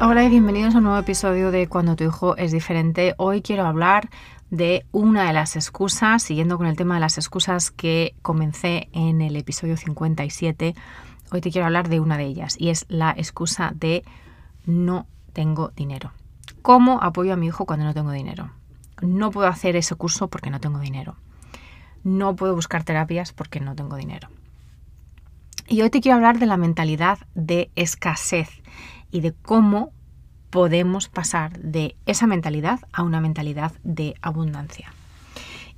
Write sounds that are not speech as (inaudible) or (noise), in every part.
Hola y bienvenidos a un nuevo episodio de Cuando tu hijo es diferente. Hoy quiero hablar de una de las excusas, siguiendo con el tema de las excusas que comencé en el episodio 57. Hoy te quiero hablar de una de ellas y es la excusa de no tengo dinero. ¿Cómo apoyo a mi hijo cuando no tengo dinero? No puedo hacer ese curso porque no tengo dinero. No puedo buscar terapias porque no tengo dinero. Y hoy te quiero hablar de la mentalidad de escasez y de cómo podemos pasar de esa mentalidad a una mentalidad de abundancia.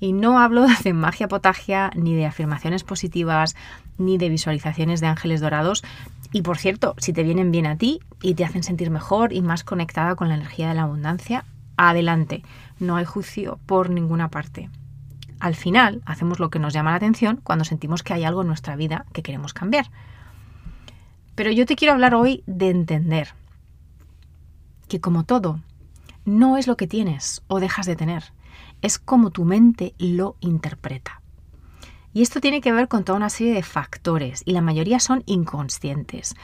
Y no hablo (laughs) de magia potagia, ni de afirmaciones positivas, ni de visualizaciones de ángeles dorados. Y por cierto, si te vienen bien a ti y te hacen sentir mejor y más conectada con la energía de la abundancia, adelante. No hay juicio por ninguna parte. Al final, hacemos lo que nos llama la atención cuando sentimos que hay algo en nuestra vida que queremos cambiar. Pero yo te quiero hablar hoy de entender que como todo, no es lo que tienes o dejas de tener, es como tu mente lo interpreta. Y esto tiene que ver con toda una serie de factores y la mayoría son inconscientes.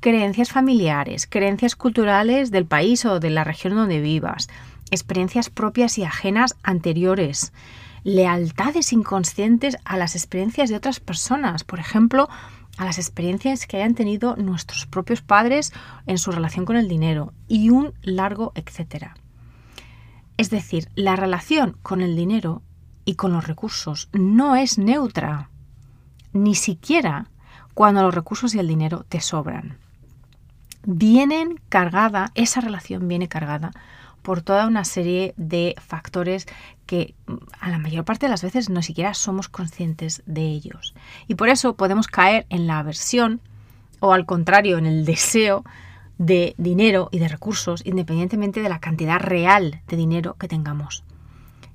Creencias familiares, creencias culturales del país o de la región donde vivas, experiencias propias y ajenas anteriores, lealtades inconscientes a las experiencias de otras personas, por ejemplo, a las experiencias que hayan tenido nuestros propios padres en su relación con el dinero y un largo etcétera. Es decir, la relación con el dinero y con los recursos no es neutra, ni siquiera cuando los recursos y el dinero te sobran. Vienen cargada, esa relación viene cargada por toda una serie de factores que a la mayor parte de las veces no siquiera somos conscientes de ellos. Y por eso podemos caer en la aversión o al contrario en el deseo de dinero y de recursos independientemente de la cantidad real de dinero que tengamos.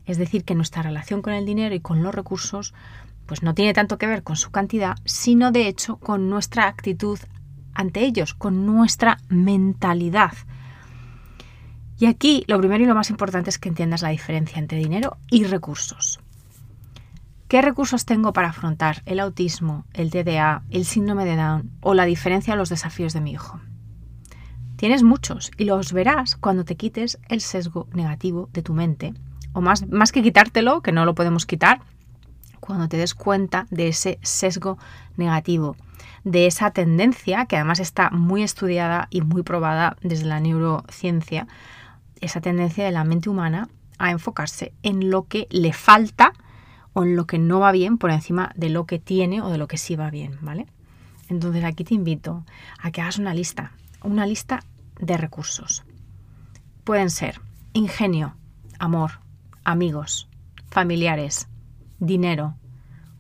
Es decir, que nuestra relación con el dinero y con los recursos pues no tiene tanto que ver con su cantidad, sino de hecho con nuestra actitud ante ellos, con nuestra mentalidad. Y aquí lo primero y lo más importante es que entiendas la diferencia entre dinero y recursos. ¿Qué recursos tengo para afrontar el autismo, el TDA, el síndrome de Down o la diferencia de los desafíos de mi hijo? Tienes muchos y los verás cuando te quites el sesgo negativo de tu mente. O más, más que quitártelo, que no lo podemos quitar, cuando te des cuenta de ese sesgo negativo, de esa tendencia que además está muy estudiada y muy probada desde la neurociencia, esa tendencia de la mente humana a enfocarse en lo que le falta o en lo que no va bien por encima de lo que tiene o de lo que sí va bien, ¿vale? Entonces aquí te invito a que hagas una lista una lista de recursos. Pueden ser ingenio, amor, amigos, familiares, dinero,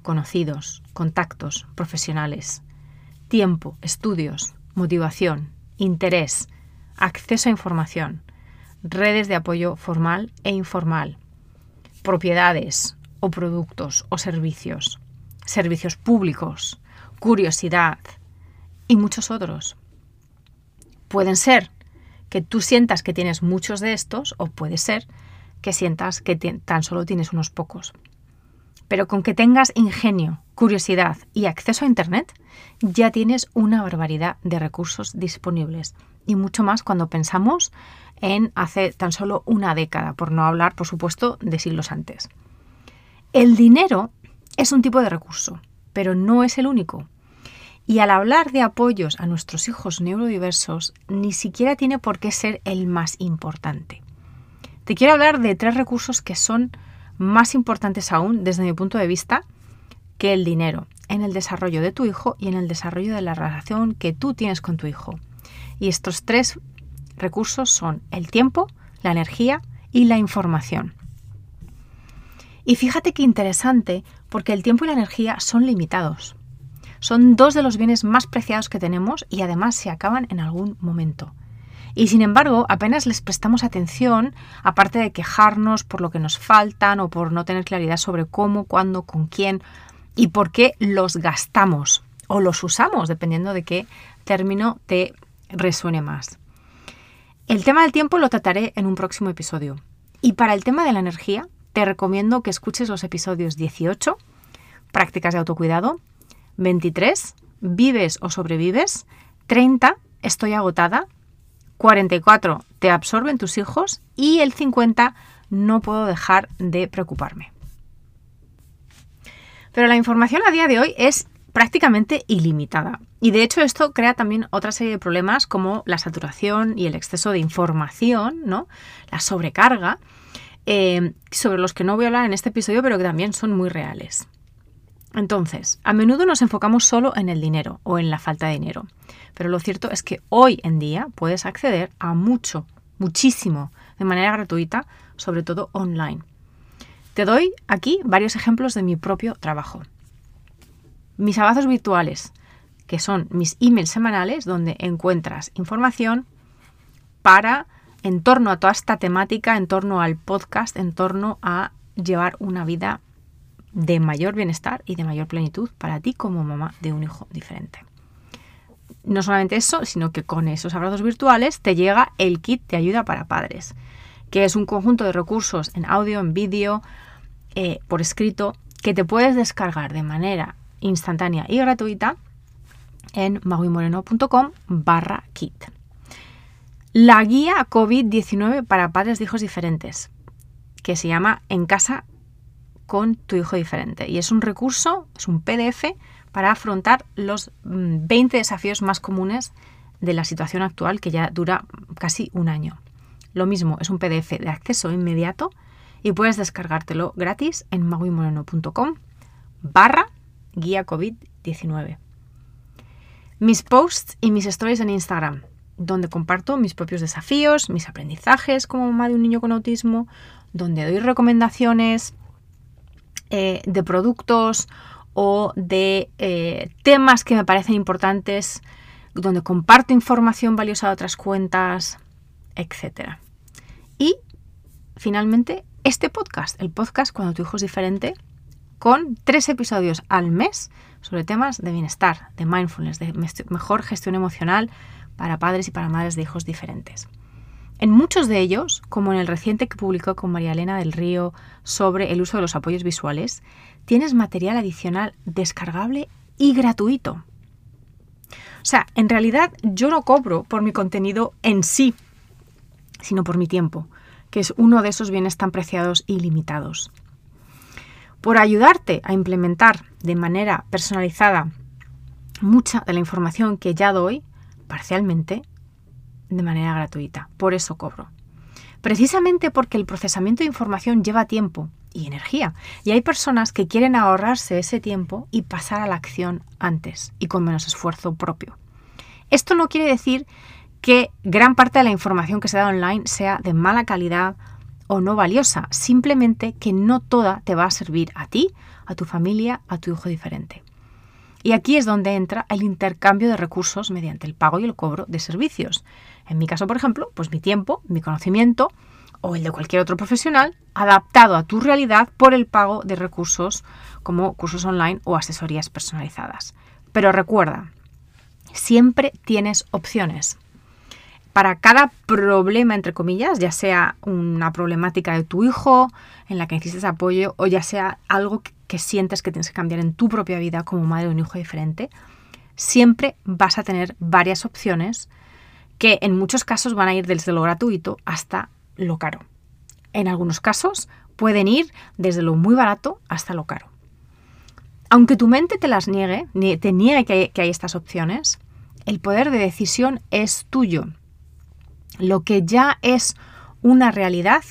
conocidos, contactos, profesionales, tiempo, estudios, motivación, interés, acceso a información, redes de apoyo formal e informal, propiedades o productos o servicios, servicios públicos, curiosidad y muchos otros. Pueden ser que tú sientas que tienes muchos de estos o puede ser que sientas que tan solo tienes unos pocos. Pero con que tengas ingenio, curiosidad y acceso a Internet, ya tienes una barbaridad de recursos disponibles. Y mucho más cuando pensamos en hace tan solo una década, por no hablar, por supuesto, de siglos antes. El dinero es un tipo de recurso, pero no es el único. Y al hablar de apoyos a nuestros hijos neurodiversos, ni siquiera tiene por qué ser el más importante. Te quiero hablar de tres recursos que son más importantes aún desde mi punto de vista que el dinero en el desarrollo de tu hijo y en el desarrollo de la relación que tú tienes con tu hijo. Y estos tres recursos son el tiempo, la energía y la información. Y fíjate qué interesante, porque el tiempo y la energía son limitados Son dos de los bienes más preciados que tenemos y además se acaban en algún momento. Y sin embargo, apenas les prestamos atención, aparte de quejarnos por lo que nos faltan o por no tener claridad sobre cómo, cuándo, con quién y por qué los gastamos o los usamos, dependiendo de qué término te resuene más. El tema del tiempo lo trataré en un próximo episodio. Y para el tema de la energía, te recomiendo que escuches los episodios 18, prácticas de autocuidado, 23, vives o sobrevives, 30, estoy agotada, 44, te absorben tus hijos y el 50, no puedo dejar de preocuparme. Pero la información a día de hoy es prácticamente ilimitada. Y de hecho esto crea también otra serie de problemas como la saturación y el exceso de información, ¿no? La sobrecarga, eh, sobre los que no voy a hablar en este episodio, pero que también son muy reales. Entonces, a menudo nos enfocamos solo en el dinero o en la falta de dinero, pero lo cierto es que hoy en día puedes acceder a mucho, muchísimo, de manera gratuita, sobre todo online. Te doy aquí varios ejemplos de mi propio trabajo. Mis abrazos virtuales, que son mis emails semanales donde encuentras información para en torno a toda esta temática, en torno al podcast, en torno a llevar una vida de mayor bienestar y de mayor plenitud para ti como mamá de un hijo diferente. No solamente eso, sino que con esos abrazos virtuales te llega el kit de ayuda para padres, que es un conjunto de recursos en audio, en vídeo, eh, por escrito que te puedes descargar de manera instantánea y gratuita en maguimoreno.com barra kit. La guía COVID-19 para padres de hijos diferentes, que se llama En casa con tu hijo diferente. Y es un recurso, es un PDF para afrontar los 20 mm, desafíos más comunes de la situación actual que ya dura casi un año. Lo mismo, es un PDF de acceso inmediato y puedes descargártelo gratis en maguimoreno.com barra guía COVID-19. Mis posts y mis stories en Instagram, donde comparto mis propios desafíos, mis aprendizajes como mamá de un niño con autismo, donde doy recomendaciones eh, de productos o de eh, temas que me parecen importantes, donde comparto información valiosa de otras cuentas, etc. Y finalmente este podcast, el podcast Cuando tu hijo es diferente, con tres episodios al mes sobre temas de bienestar, de mindfulness, de mejor gestión emocional para padres y para madres de hijos diferentes. En muchos de ellos, como en el reciente que publicó con María Elena del Río sobre el uso de los apoyos visuales, tienes material adicional descargable y gratuito. O sea, en realidad yo no cobro por mi contenido en sí, sino por mi tiempo que es uno de esos bienes tan preciados y limitados. Por ayudarte a implementar de manera personalizada mucha de la información que ya doy, parcialmente, de manera gratuita. Por eso cobro. Precisamente porque el procesamiento de información lleva tiempo y energía. Y hay personas que quieren ahorrarse ese tiempo y pasar a la acción antes y con menos esfuerzo propio. Esto no quiere decir que gran parte de la información que se da online sea de mala calidad o no valiosa, simplemente que no toda te va a servir a ti, a tu familia, a tu hijo diferente. Y aquí es donde entra el intercambio de recursos mediante el pago y el cobro de servicios. En mi caso, por ejemplo, pues mi tiempo, mi conocimiento o el de cualquier otro profesional adaptado a tu realidad por el pago de recursos como cursos online o asesorías personalizadas. Pero recuerda, siempre tienes opciones para cada problema, entre comillas, ya sea una problemática de tu hijo en la que necesitas apoyo o ya sea algo que, sientes que tienes que cambiar en tu propia vida como madre de un hijo diferente, siempre vas a tener varias opciones que en muchos casos van a ir desde lo gratuito hasta lo caro. En algunos casos pueden ir desde lo muy barato hasta lo caro. Aunque tu mente te las niegue, te niegue que hay estas opciones, el poder de decisión es tuyo lo que ya es una realidad,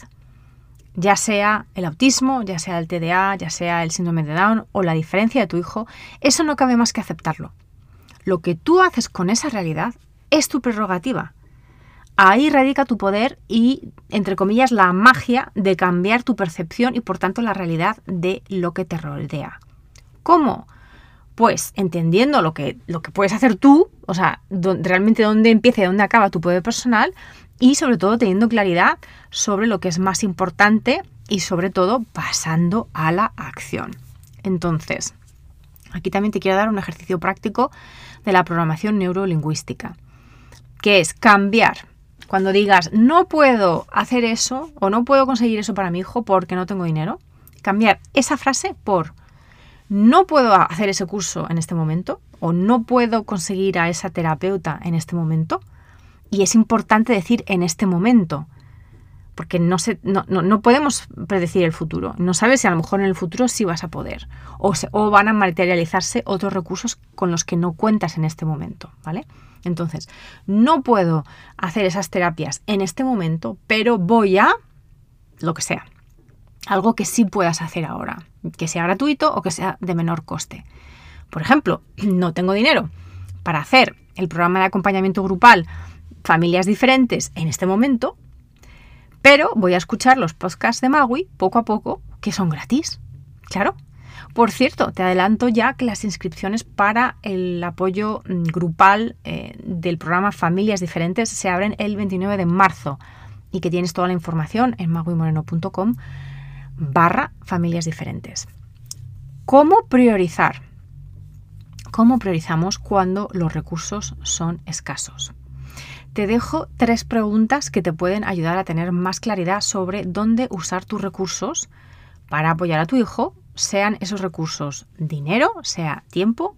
ya sea el autismo, ya sea el TDA, ya sea el síndrome de Down o la diferencia de tu hijo, eso no cabe más que aceptarlo. Lo que tú haces con esa realidad es tu prerrogativa. Ahí radica tu poder y, entre comillas, la magia de cambiar tu percepción y, por tanto, la realidad de lo que te rodea. ¿Cómo? Pues entendiendo lo que, lo que puedes hacer tú, o sea, realmente dónde empieza y dónde acaba tu poder personal, y sobre todo teniendo claridad sobre lo que es más importante y sobre todo pasando a la acción. Entonces, aquí también te quiero dar un ejercicio práctico de la programación neurolingüística, que es cambiar. Cuando digas no puedo hacer eso o no puedo conseguir eso para mi hijo porque no tengo dinero, cambiar esa frase por no puedo hacer ese curso en este momento o no puedo conseguir a esa terapeuta en este momento. Y es importante decir en este momento, porque no, no, podemos predecir el futuro. No sabes si a lo mejor en el futuro sí vas a poder o, o van a materializarse otros recursos con los que no cuentas en este momento, ¿vale? Entonces, no puedo hacer esas terapias en este momento, pero voy a lo que sea. Algo que sí puedas hacer ahora, que sea gratuito o que sea de menor coste. Por ejemplo, (clears throat) no tengo dinero para hacer el programa de acompañamiento grupal Familias Diferentes en este momento, pero voy a escuchar los podcasts de Magui poco a poco, que son gratis. Claro. Por cierto, te adelanto ya que las inscripciones para el apoyo mm, grupal eh, del programa Familias Diferentes se abren el 29 de marzo y que tienes toda la información en maguimoreno.com barra familias diferentes. ¿Cómo priorizar? ¿Cómo priorizamos cuando los recursos son escasos? te dejo tres preguntas que te pueden ayudar a tener más claridad sobre dónde usar tus recursos para apoyar a tu hijo, sean esos recursos dinero, sea tiempo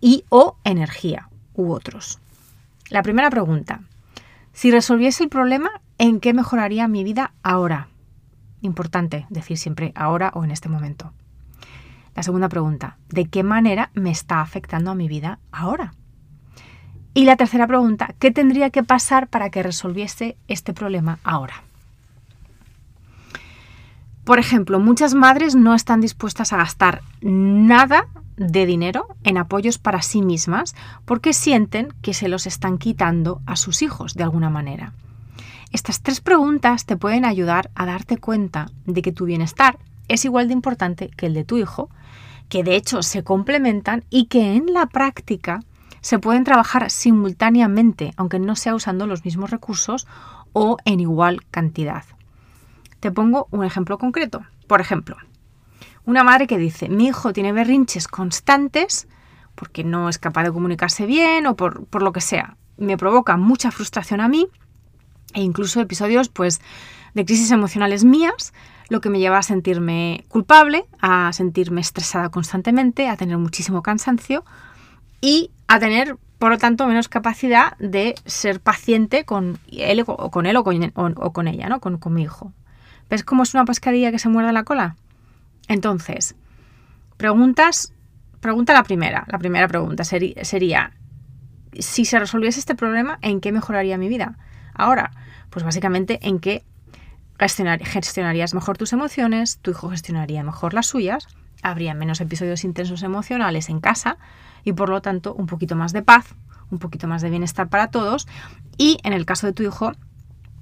y o energía u otros. La primera pregunta, si resolviese el problema, ¿en qué mejoraría mi vida ahora? Importante decir siempre ahora o en este momento. La segunda pregunta, ¿de qué manera me está afectando a mi vida ahora? Y la tercera pregunta, ¿qué tendría que pasar para que resolviese este problema ahora? Por ejemplo, muchas madres no están dispuestas a gastar nada de dinero en apoyos para sí mismas porque sienten que se los están quitando a sus hijos de alguna manera. Estas tres preguntas te pueden ayudar a darte cuenta de que tu bienestar es igual de importante que el de tu hijo, que de hecho se complementan y que en la práctica se pueden trabajar simultáneamente, aunque no sea usando los mismos recursos o en igual cantidad. Te pongo un ejemplo concreto. Por ejemplo, una madre que dice, mi hijo tiene berrinches constantes porque no es capaz de comunicarse bien o por, lo que sea. Me provoca mucha frustración a mí e incluso episodios pues, de crisis emocionales mías, lo que me lleva a sentirme culpable, a sentirme estresada constantemente, a tener muchísimo cansancio y a tener, por lo tanto, menos capacidad de ser paciente con él o con él o con, ella, ¿no? Con, mi hijo. ¿Ves cómo es una pescadilla que se muerde la cola? Entonces, preguntas, pregunta la primera. La primera pregunta sería, si se resolviese este problema, ¿en qué mejoraría mi vida? Ahora, pues básicamente en qué gestionarías mejor tus emociones, tu hijo gestionaría mejor las suyas, habría menos episodios intensos emocionales en casa, y por lo tanto un poquito más de paz, un poquito más de bienestar para todos y en el caso de tu hijo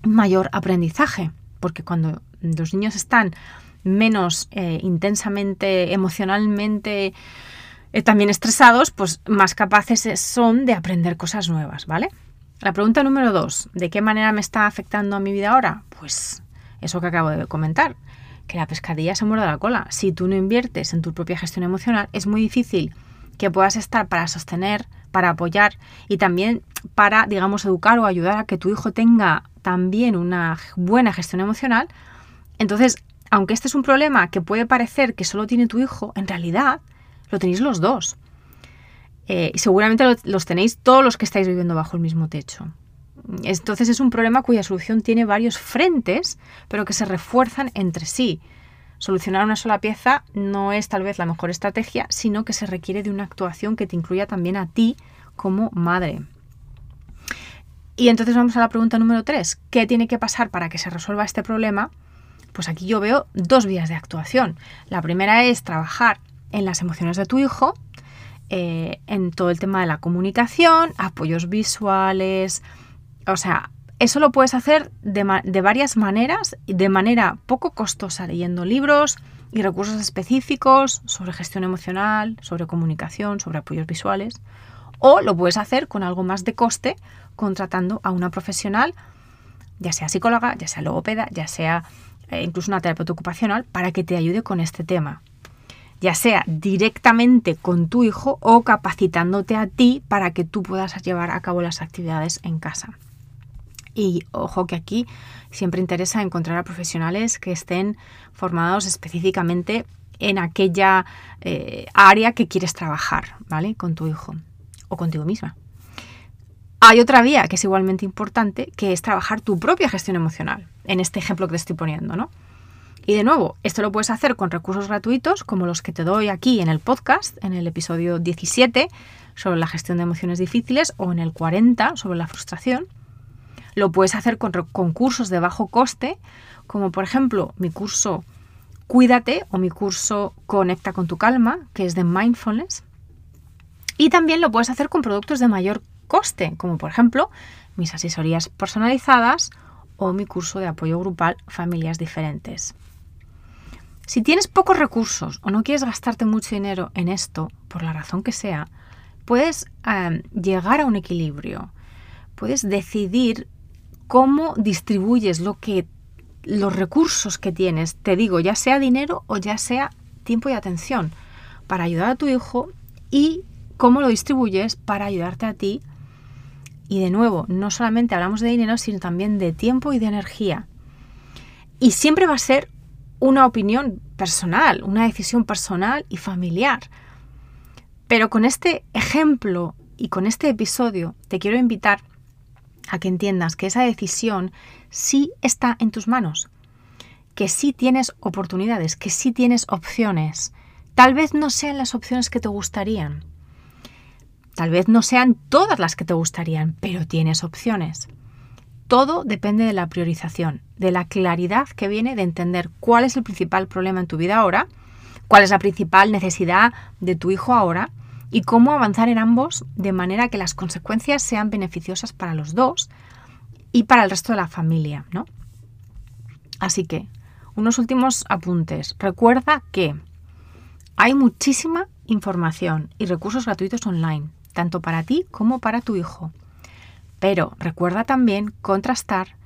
mayor aprendizaje, porque cuando los niños están menos eh, intensamente, emocionalmente, eh, también estresados, pues más capaces son de aprender cosas nuevas, ¿vale? La pregunta número dos, ¿de qué manera me está afectando a mi vida ahora? Pues eso que acabo de comentar, que la pescadilla se muerde la cola. Si tú no inviertes en tu propia gestión emocional, es muy difícil que puedas estar para sostener, para apoyar y también para, digamos, educar o ayudar a que tu hijo tenga también una buena gestión emocional. Entonces, aunque este es un problema que puede parecer que solo tiene tu hijo, en realidad lo tenéis los dos. Eh, y seguramente los tenéis todos los que estáis viviendo bajo el mismo techo. Entonces es un problema cuya solución tiene varios frentes, pero que se refuerzan entre sí. Solucionar una sola pieza no es tal vez la mejor estrategia, sino que se requiere de una actuación que te incluya también a ti como madre. Y entonces vamos a la pregunta número 3. ¿Qué tiene que pasar para que se resuelva este problema? Pues aquí yo veo dos vías de actuación. La primera es trabajar en las emociones de tu hijo, eh, en todo el tema de la comunicación, apoyos visuales, o sea, eso lo puedes hacer de, varias maneras, de manera poco costosa, leyendo libros, y recursos específicos sobre gestión emocional, sobre comunicación, sobre apoyos visuales. O lo puedes hacer con algo más de coste contratando a una profesional, ya sea psicóloga, ya sea logopeda, ya sea eh, incluso una terapeuta ocupacional, para que te ayude con este tema. Ya sea directamente con tu hijo o capacitándote a ti para que tú puedas llevar a cabo las actividades en casa. Y ojo que aquí siempre interesa encontrar a profesionales que estén formados específicamente en aquella eh, área que quieres trabajar, ¿vale? Con tu hijo o contigo misma. Hay otra vía que es igualmente importante, que es trabajar tu propia gestión emocional, en este ejemplo que te estoy poniendo, ¿no? Y de nuevo, esto lo puedes hacer con recursos gratuitos como los que te doy aquí en el podcast, en el episodio 17 sobre la gestión de emociones difíciles o en el 40 sobre la frustración. Lo puedes hacer con concursos de bajo coste, como por ejemplo mi curso Cuídate o mi curso Conecta con tu calma, que es de mindfulness. Y también lo puedes hacer con productos de mayor coste, como por ejemplo mis asesorías personalizadas o mi curso de apoyo grupal Familias Diferentes. Si tienes pocos recursos o no quieres gastarte mucho dinero en esto, por la razón que sea, puedes llegar a un equilibrio. Puedes decidir cómo distribuyes lo que los recursos que tienes, te digo, ya sea dinero o ya sea tiempo y atención, para ayudar a tu hijo y cómo lo distribuyes para ayudarte a ti. Y de nuevo, no solamente hablamos de dinero, sino también de tiempo y de energía. Y siempre va a ser una opinión personal, una decisión personal y familiar. Pero con este ejemplo y con este episodio te quiero invitar a que entiendas que esa decisión sí está en tus manos, que sí tienes oportunidades, que sí tienes opciones. Tal vez no sean las opciones que te gustarían. Tal vez no sean todas las que te gustarían, pero tienes opciones. Todo depende de la priorización, de la claridad que viene de entender cuál es el principal problema en tu vida ahora, cuál es la principal necesidad de tu hijo ahora y cómo avanzar en ambos de manera que las consecuencias sean beneficiosas para los dos y para el resto de la familia, ¿no? Así que, unos últimos apuntes. Recuerda que hay muchísima información y recursos gratuitos online, tanto para ti como para tu hijo. Pero recuerda también contrastar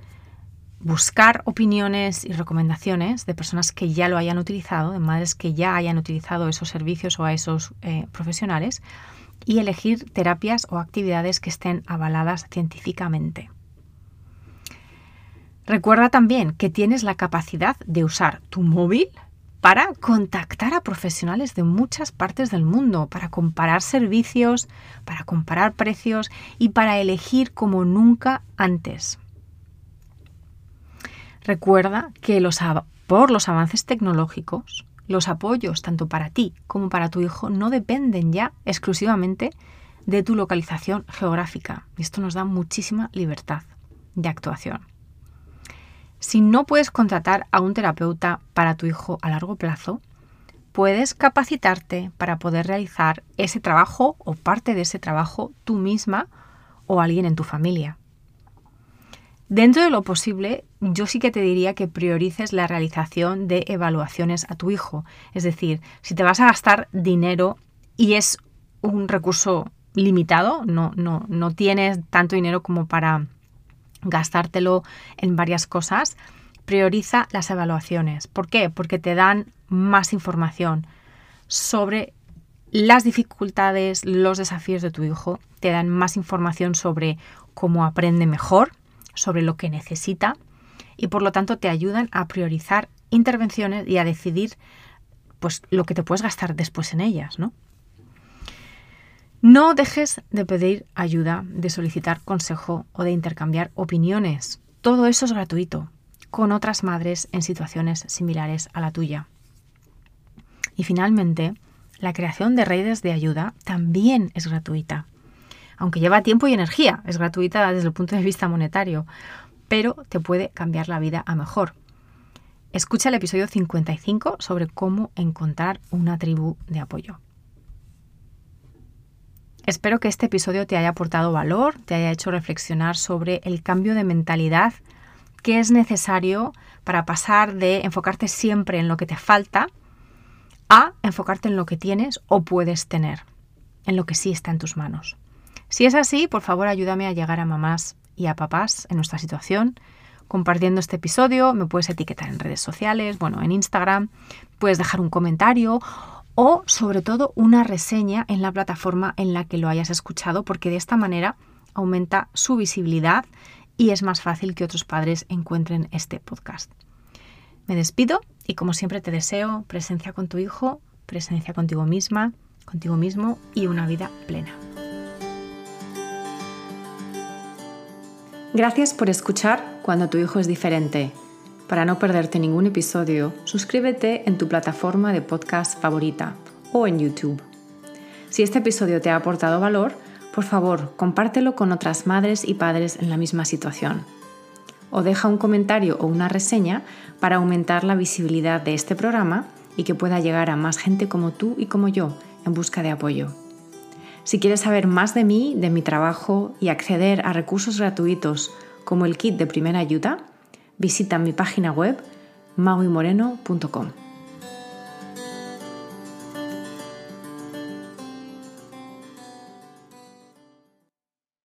buscar opiniones y recomendaciones de personas que ya lo hayan utilizado, de madres que ya hayan utilizado esos servicios o a esos eh, profesionales, y elegir terapias o actividades que estén avaladas científicamente. Recuerda también que tienes la capacidad de usar tu móvil para contactar a profesionales de muchas partes del mundo, para comparar servicios, para comparar precios y para elegir como nunca antes. Recuerda que por los avances tecnológicos, los apoyos tanto para ti como para tu hijo no dependen ya exclusivamente de tu localización geográfica. Esto nos da muchísima libertad de actuación. Si no puedes contratar a un terapeuta para tu hijo a largo plazo, puedes capacitarte para poder realizar ese trabajo o parte de ese trabajo tú misma o alguien en tu familia. Dentro de lo posible, yo sí que te diría que priorices la realización de evaluaciones a tu hijo. Es decir, si te vas a gastar dinero y es un recurso limitado, no, no, no tienes tanto dinero como para gastártelo en varias cosas, prioriza las evaluaciones. ¿Por qué? Porque te dan más información sobre las dificultades, los desafíos de tu hijo, te dan más información sobre cómo aprende mejor, sobre lo que necesita y por lo tanto te ayudan a priorizar intervenciones y a decidir pues lo que te puedes gastar después en ellas, ¿no? No dejes de pedir ayuda, de solicitar consejo o de intercambiar opiniones. Todo eso es gratuito, con otras madres en situaciones similares a la tuya. Y finalmente, la creación de redes de ayuda también es gratuita aunque lleva tiempo y energía, es gratuita desde el punto de vista monetario, pero te puede cambiar la vida a mejor. Escucha el episodio 55 sobre cómo encontrar una tribu de apoyo. Espero que este episodio te haya aportado valor, te haya hecho reflexionar sobre el cambio de mentalidad que es necesario para pasar de enfocarte siempre en lo que te falta a enfocarte en lo que tienes o puedes tener, en lo que sí está en tus manos. Si es así, por favor ayúdame a llegar a mamás y a papás en nuestra situación compartiendo este episodio, me puedes etiquetar en redes sociales, bueno, en Instagram, puedes dejar un comentario o sobre todo una reseña en la plataforma en la que lo hayas escuchado, porque de esta manera aumenta su visibilidad y es más fácil que otros padres encuentren este podcast. Me despido y como siempre te deseo presencia con tu hijo, presencia contigo misma, contigo mismo y una vida plena. Gracias por escuchar cuando tu hijo es diferente. Para no perderte ningún episodio, suscríbete en tu plataforma de podcast favorita o en YouTube. Si este episodio te ha aportado valor, por favor, compártelo con otras madres y padres en la misma situación. O deja un comentario o una reseña para aumentar la visibilidad de este programa y que pueda llegar a más gente como tú y como yo en busca de apoyo. Si quieres saber más de mí, de mi trabajo y acceder a recursos gratuitos como el kit de primera ayuda, visita mi página web mauimoreno.com.